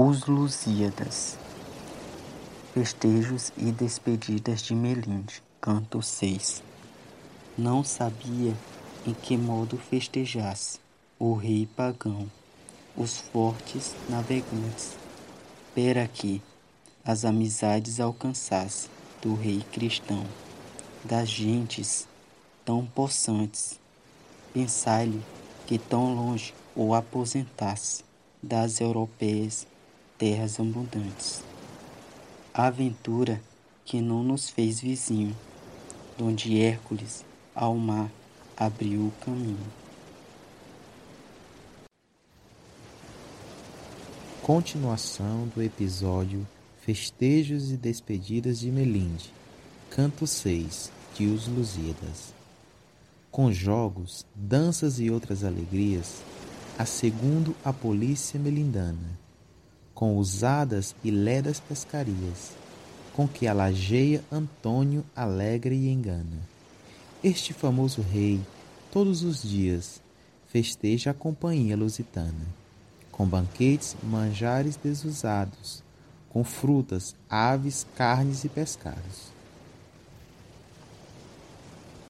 Os Lusíadas. Festejos e despedidas de Melinde, canto 6 Não sabia em que modo festejasse o rei pagão, os fortes navegantes, pera que as amizades alcançasse do rei cristão, das gentes tão possantes, pensai-lhe que tão longe o aposentasse das europeias terras abundantes. Aventura que não nos fez vizinho, donde Hércules ao mar abriu o caminho. Continuação do episódio Festejos e Despedidas de Melinde, Canto 6 de Os Lusíadas. Com jogos, danças e outras alegrias, a segundo a polícia melindana com usadas e ledas pescarias, com que alageia Antônio alegre e engana. Este famoso rei, todos os dias, festeja a companhia lusitana, com banquetes, manjares desusados, com frutas, aves, carnes e pescados.